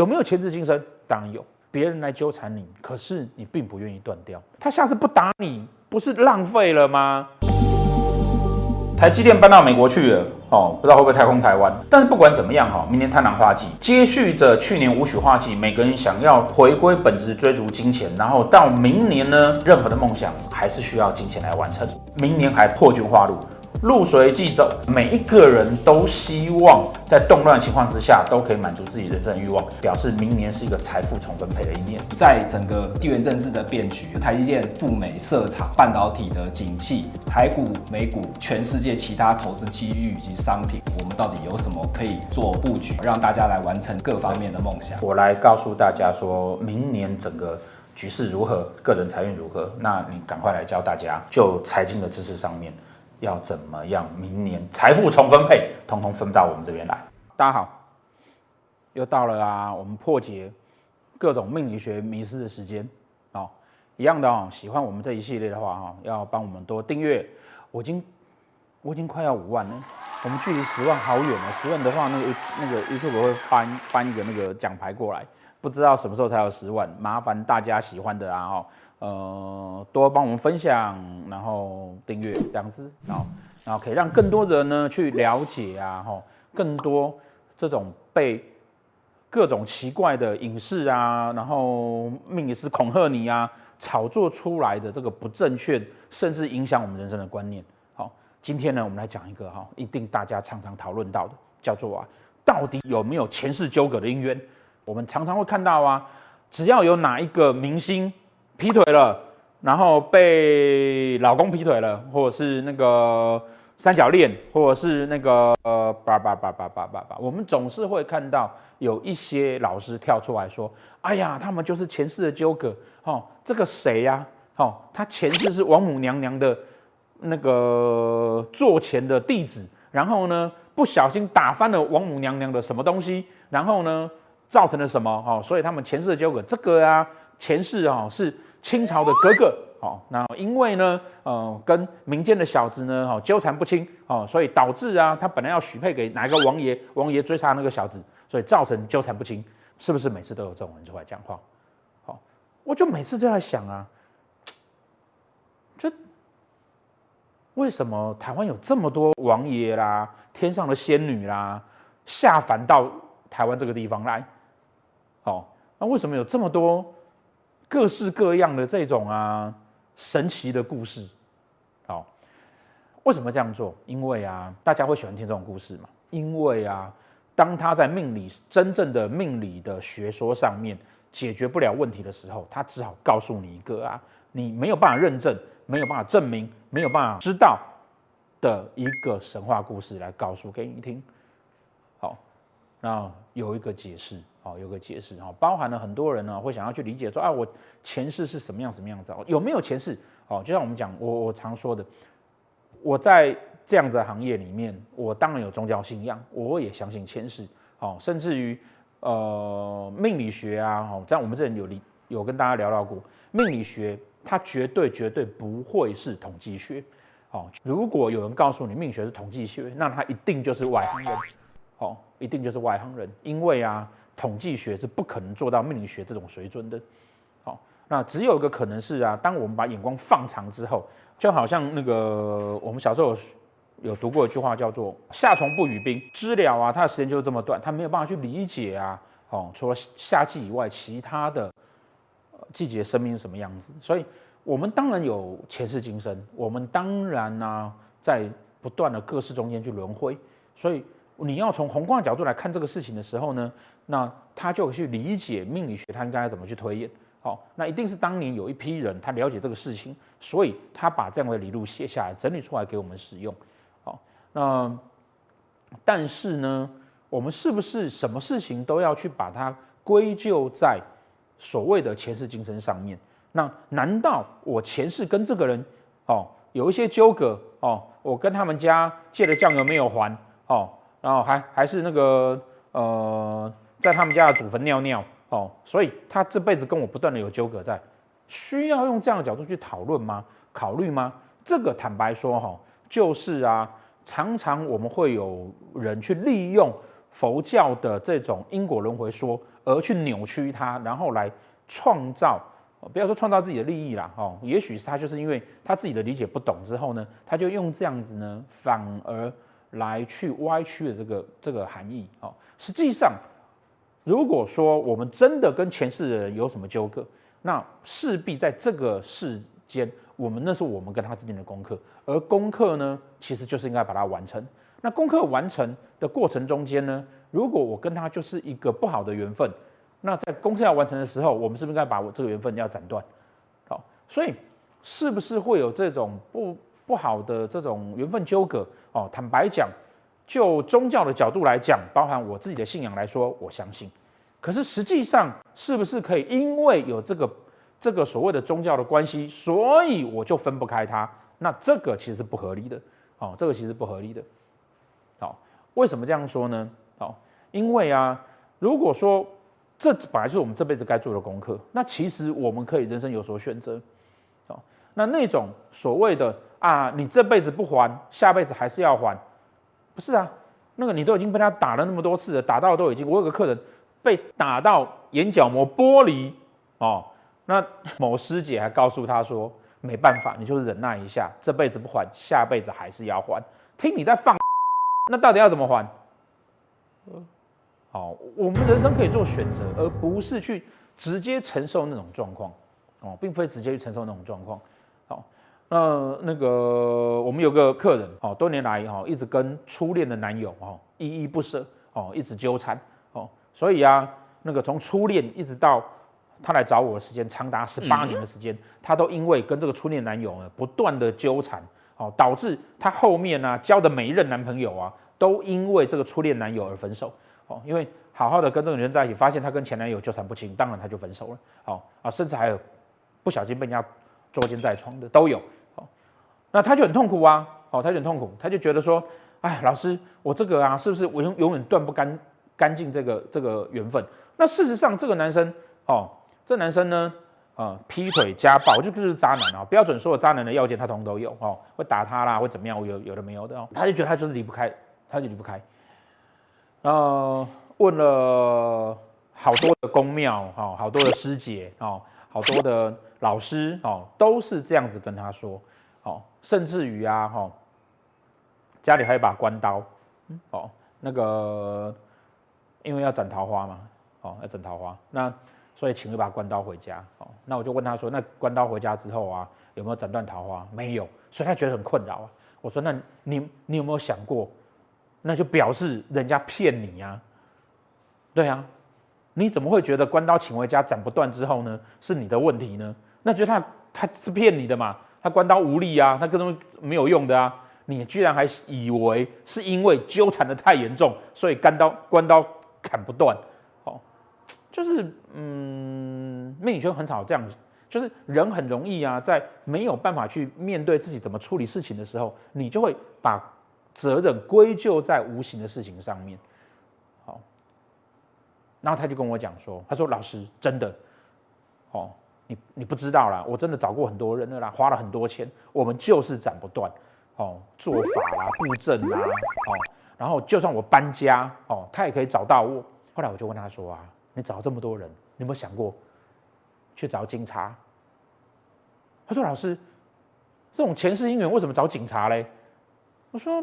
有没有前世今生？当然有。别人来纠缠你，可是你并不愿意断掉。他下次不打你，不是浪费了吗？台积电搬到美国去了，哦，不知道会不会太空台湾。但是不管怎么样，哈，明年贪狼花季，接续着去年武曲化忌，每个人想要回归本质，追逐金钱，然后到明年呢，任何的梦想还是需要金钱来完成。明年还破军化路。路随即走，每一个人都希望在动乱情况之下都可以满足自己人生的欲望，表示明年是一个财富重分配的一年。在整个地缘政治的变局，台积电赴美设厂，半导体的景气，台股、美股，全世界其他投资机遇以及商品，我们到底有什么可以做布局，让大家来完成各方面的梦想？我来告诉大家，说明年整个局势如何，个人财运如何，那你赶快来教大家，就财经的知识上面。要怎么样？明年财富重分配，通通分到我们这边来。大家好，又到了啊，我们破解各种命理学迷思的时间哦，一样的哦，喜欢我们这一系列的话哈，要帮我们多订阅。我已经我已经快要五万了，我们距离十万好远了。十万的话，那个那个 YouTube 会颁颁一个那个奖牌过来，不知道什么时候才有十万。麻烦大家喜欢的啊哈。呃，多帮我们分享，然后订阅这样子，然后然后可以让更多人呢去了解啊，哈，更多这种被各种奇怪的影视啊，然后命理师恐吓你啊，炒作出来的这个不正确，甚至影响我们人生的观念。好，今天呢，我们来讲一个哈，一定大家常常讨论到的，叫做啊，到底有没有前世纠葛的姻缘？我们常常会看到啊，只要有哪一个明星。劈腿了，然后被老公劈腿了，或者是那个三角恋，或者是那个呃叭叭叭叭叭叭叭，我们总是会看到有一些老师跳出来说：“哎呀，他们就是前世的纠葛。”哦，这个谁呀？哦，他前世是王母娘娘的那个座前的弟子，然后呢，不小心打翻了王母娘娘的什么东西，然后呢，造成了什么？哦，所以他们前世的纠葛，这个啊，前世啊是。清朝的格格，好，那因为呢，呃，跟民间的小子呢，哈，纠缠不清，哦，所以导致啊，他本来要许配给哪一个王爷，王爷追杀那个小子，所以造成纠缠不清，是不是每次都有这种人出来讲话？好，我就每次就在想啊，这为什么台湾有这么多王爷啦，天上的仙女啦，下凡到台湾这个地方来？哦，那为什么有这么多？各式各样的这种啊神奇的故事，好，为什么这样做？因为啊，大家会喜欢听这种故事嘛。因为啊，当他在命理真正的命理的学说上面解决不了问题的时候，他只好告诉你一个啊，你没有办法认证、没有办法证明、没有办法知道的一个神话故事来告诉给你听。那有一个解释。哦，有个解释哈，包含了很多人呢会想要去理解说啊，我前世是什么样什么样子？有没有前世？哦，就像我们讲，我我常说的，我在这样子的行业里面，我当然有宗教信仰，我也相信前世。哦，甚至于呃命理学啊，哦，在我们这里有理有跟大家聊到过，命理学它绝对绝对不会是统计学。哦，如果有人告诉你命学是统计学，那他一定就是外行人。哦，一定就是外行人，因为啊。统计学是不可能做到命理学这种水准的，好，那只有一个可能是啊，当我们把眼光放长之后，就好像那个我们小时候有有读过一句话叫做“夏虫不语冰”，知了啊，它的时间就是这么短，它没有办法去理解啊，哦，除了夏季以外，其他的季节生命是什么样子，所以我们当然有前世今生，我们当然呢、啊，在不断的各式中间去轮回，所以。你要从宏观的角度来看这个事情的时候呢，那他就去理解命理学，他应该怎么去推演。好，那一定是当年有一批人他了解这个事情，所以他把这样的理路写下来，整理出来给我们使用。好，那但是呢，我们是不是什么事情都要去把它归咎在所谓的前世今生上面？那难道我前世跟这个人哦有一些纠葛哦，我跟他们家借的酱油没有还哦？然后还还是那个呃，在他们家的祖坟尿尿哦，所以他这辈子跟我不断的有纠葛在，需要用这样的角度去讨论吗？考虑吗？这个坦白说哈，就是啊，常常我们会有人去利用佛教的这种因果轮回说，而去扭曲它，然后来创造，不要说创造自己的利益啦，哦，也许是他就是因为他自己的理解不懂之后呢，他就用这样子呢，反而来去歪曲的这个这个含义，哦，实际上，如果说我们真的跟前世的人有什么纠葛，那势必在这个世间，我们那是我们跟他之间的功课，而功课呢，其实就是应该把它完成。那功课完成的过程中间呢，如果我跟他就是一个不好的缘分，那在功课要完成的时候，我们是不是应该把我这个缘分要斩断？好，所以是不是会有这种不不好的这种缘分纠葛？哦，坦白讲，就宗教的角度来讲，包含我自己的信仰来说，我相信。可是实际上，是不是可以因为有这个这个所谓的宗教的关系，所以我就分不开它？那这个其实是不合理的。哦，这个其实不合理的。好，为什么这样说呢？好，因为啊，如果说这本来就是我们这辈子该做的功课，那其实我们可以人生有所选择。那那种所谓的啊，你这辈子不还，下辈子还是要还，不是啊？那个你都已经被他打了那么多次了，打到都已经，我有个客人被打到眼角膜剥离哦，那某师姐还告诉他说，没办法，你就忍耐一下，这辈子不还，下辈子还是要还。听你在放。那到底要怎么还？好，我们人生可以做选择，而不是去直接承受那种状况哦，并非直接去承受那种状况。那那个我们有个客人哦，多年来哈一直跟初恋的男友哦依依不舍哦，一直纠缠哦，所以啊，那个从初恋一直到他来找我的时间长达十八年的时间，他都因为跟这个初恋男友呢不断的纠缠。哦，导致她后面呢、啊、交的每一任男朋友啊，都因为这个初恋男友而分手。哦，因为好好的跟这个女人在一起，发现她跟前男友纠缠不清，当然她就分手了。好啊，甚至还有不小心被人家捉奸在床的都有。那他就很痛苦啊。哦，他就很痛苦，他就觉得说，哎，老师，我这个啊，是不是我永永远断不干干净这个这个缘分？那事实上，这个男生，哦，这男生呢？啊、嗯，劈腿、家暴，就就是渣男啊！标准说的渣男的要件，他通通都有哦，会打他啦，会怎么样？我有有的没有的哦，他就觉得他就是离不开，他就离不开。呃，问了好多的宫庙哦，好多的师姐哦，好多的老师哦，都是这样子跟他说哦，甚至于啊哈、哦，家里还有把关刀，哦，那个因为要斩桃花嘛，哦，要斩桃花那。所以请一把关刀回家，哦，那我就问他说：“那关刀回家之后啊，有没有斩断桃花？没有，所以他觉得很困扰啊。”我说：“那你你有没有想过，那就表示人家骗你呀？对啊，你怎么会觉得关刀请回家斩不断之后呢，是你的问题呢？那就他他是骗你的嘛？他关刀无力啊，他根本没有用的啊，你居然还以为是因为纠缠得太严重，所以干刀关刀砍不断。”就是嗯，命理圈很少这样，就是人很容易啊，在没有办法去面对自己怎么处理事情的时候，你就会把责任归咎在无形的事情上面。好，然后他就跟我讲说，他说老师真的，哦，你你不知道啦，我真的找过很多人了啦，花了很多钱，我们就是斩不断，哦，做法啦、布阵啦，哦，然后就算我搬家，哦，他也可以找到我。后来我就问他说啊。你找这么多人，你有没有想过去找警察？他说：“老师，这种前世姻缘为什么找警察嘞？”我说：“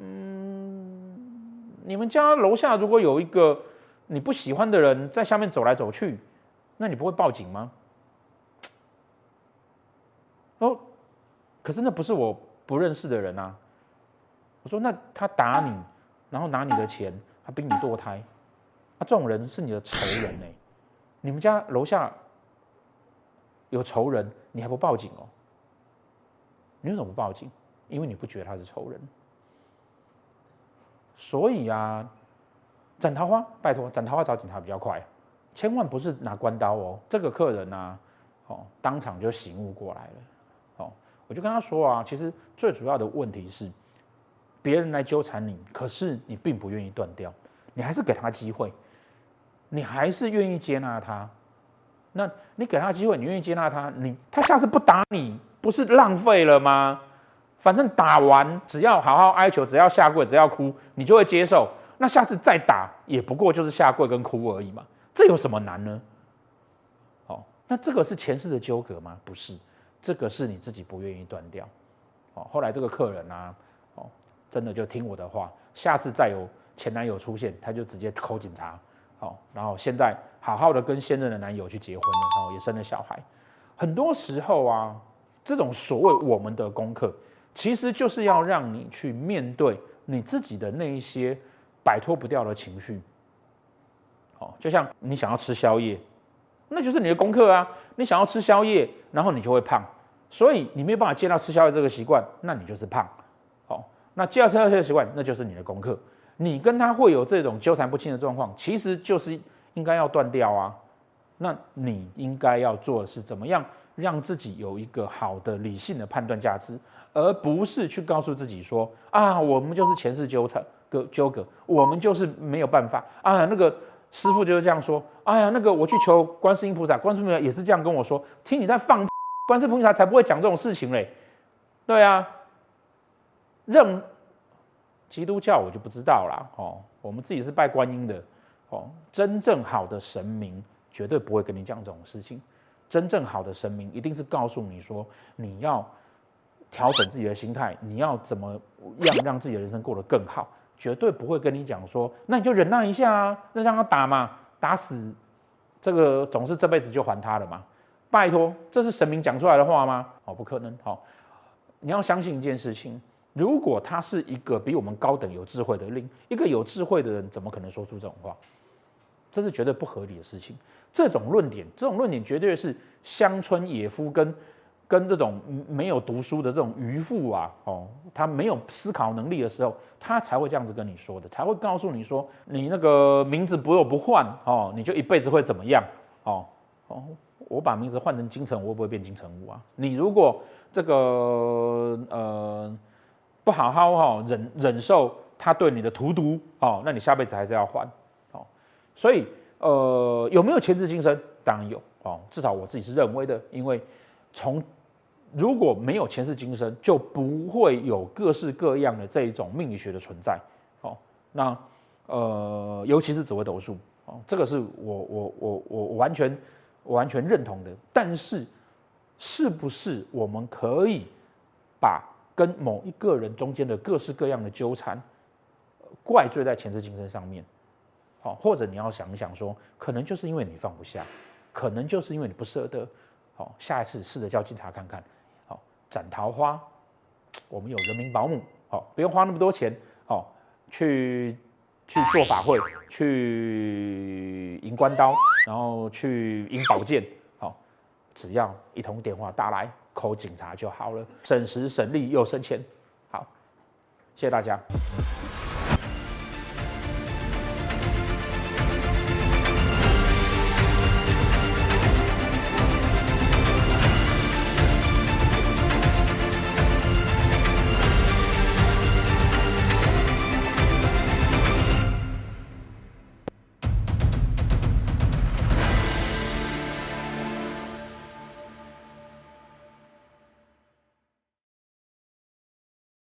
嗯，你们家楼下如果有一个你不喜欢的人在下面走来走去，那你不会报警吗？”哦，可是那不是我不认识的人啊。我说：“那他打你，然后拿你的钱，他逼你堕胎。”啊，这种人是你的仇人呢、你们家楼下有仇人，你还不报警哦？你为什么不报警？因为你不觉得他是仇人。所以啊，斩桃花，拜托，斩桃花找警察比较快，千万不是拿关刀哦。这个客人啊，哦，当场就醒悟过来了。我就跟他说啊，其实最主要的问题是，别人来纠缠你，可是你并不愿意断掉，你还是给他机会。你还是愿意接纳他，那你给他机会，你愿意接纳他，你他下次不打你，不是浪费了吗？反正打完只要好好哀求，只要下跪，只要哭，你就会接受。那下次再打，也不过就是下跪跟哭而已嘛。这有什么难呢？哦，那这个是前世的纠葛吗？不是，这个是你自己不愿意断掉。哦，后来这个客人啊，哦，真的就听我的话，下次再有前男友出现，他就直接扣警察。哦，然后现在好好的跟现任的男友去结婚了，然后也生了小孩。很多时候啊，这种所谓我们的功课，其实就是要让你去面对你自己的那一些摆脱不掉的情绪。哦，就像你想要吃宵夜，那就是你的功课啊。你想要吃宵夜，然后你就会胖，所以你没有办法戒掉吃宵夜这个习惯，那你就是胖。好，那戒掉吃宵夜这个习惯，那就是你的功课。你跟他会有这种纠缠不清的状况，其实就是应该要断掉啊。那你应该要做的是怎么样让自己有一个好的理性的判断价值，而不是去告诉自己说啊，我们就是前世纠缠个纠葛，我们就是没有办法啊。那个师傅就是这样说，哎呀，那个我去求观世音菩萨，观世音菩萨也是这样跟我说，听你在放，观世音菩萨才不会讲这种事情嘞。对啊，认。基督教我就不知道啦，哦，我们自己是拜观音的，哦，真正好的神明绝对不会跟你讲这种事情，真正好的神明一定是告诉你说，你要调整自己的心态，你要怎么样让自己的人生过得更好，绝对不会跟你讲说，那你就忍耐一下啊，那让他打嘛，打死这个总是这辈子就还他了嘛，拜托，这是神明讲出来的话吗？哦，不可能，好，你要相信一件事情。如果他是一个比我们高等、有智慧的灵，一个有智慧的人，怎么可能说出这种话？这是绝对不合理的事情。这种论点，这种论点绝对是乡村野夫跟跟这种没有读书的这种渔夫啊，哦，他没有思考能力的时候，他才会这样子跟你说的，才会告诉你说，你那个名字不要不换哦，你就一辈子会怎么样？哦哦，我把名字换成金城我，会不会变金城武啊？你如果这个呃。不好好哈忍忍受他对你的荼毒哦，那你下辈子还是要还哦。所以呃有没有前世今生？当然有哦，至少我自己是认为的，因为从如果没有前世今生，就不会有各式各样的这一种命理学的存在哦。那呃尤其是紫微斗数哦，这个是我我我我完全完全认同的。但是是不是我们可以把跟某一个人中间的各式各样的纠缠，怪罪在前世今生上面，好，或者你要想一想说，可能就是因为你放不下，可能就是因为你不舍得，好，下一次试着叫警察看看，斩桃花，我们有人民保姆，好，不用花那么多钱，好，去去做法会，去银关刀，然后去银宝剑，好，只要一通电话打来。扣警察就好了，省时省力又省钱。好，谢谢大家。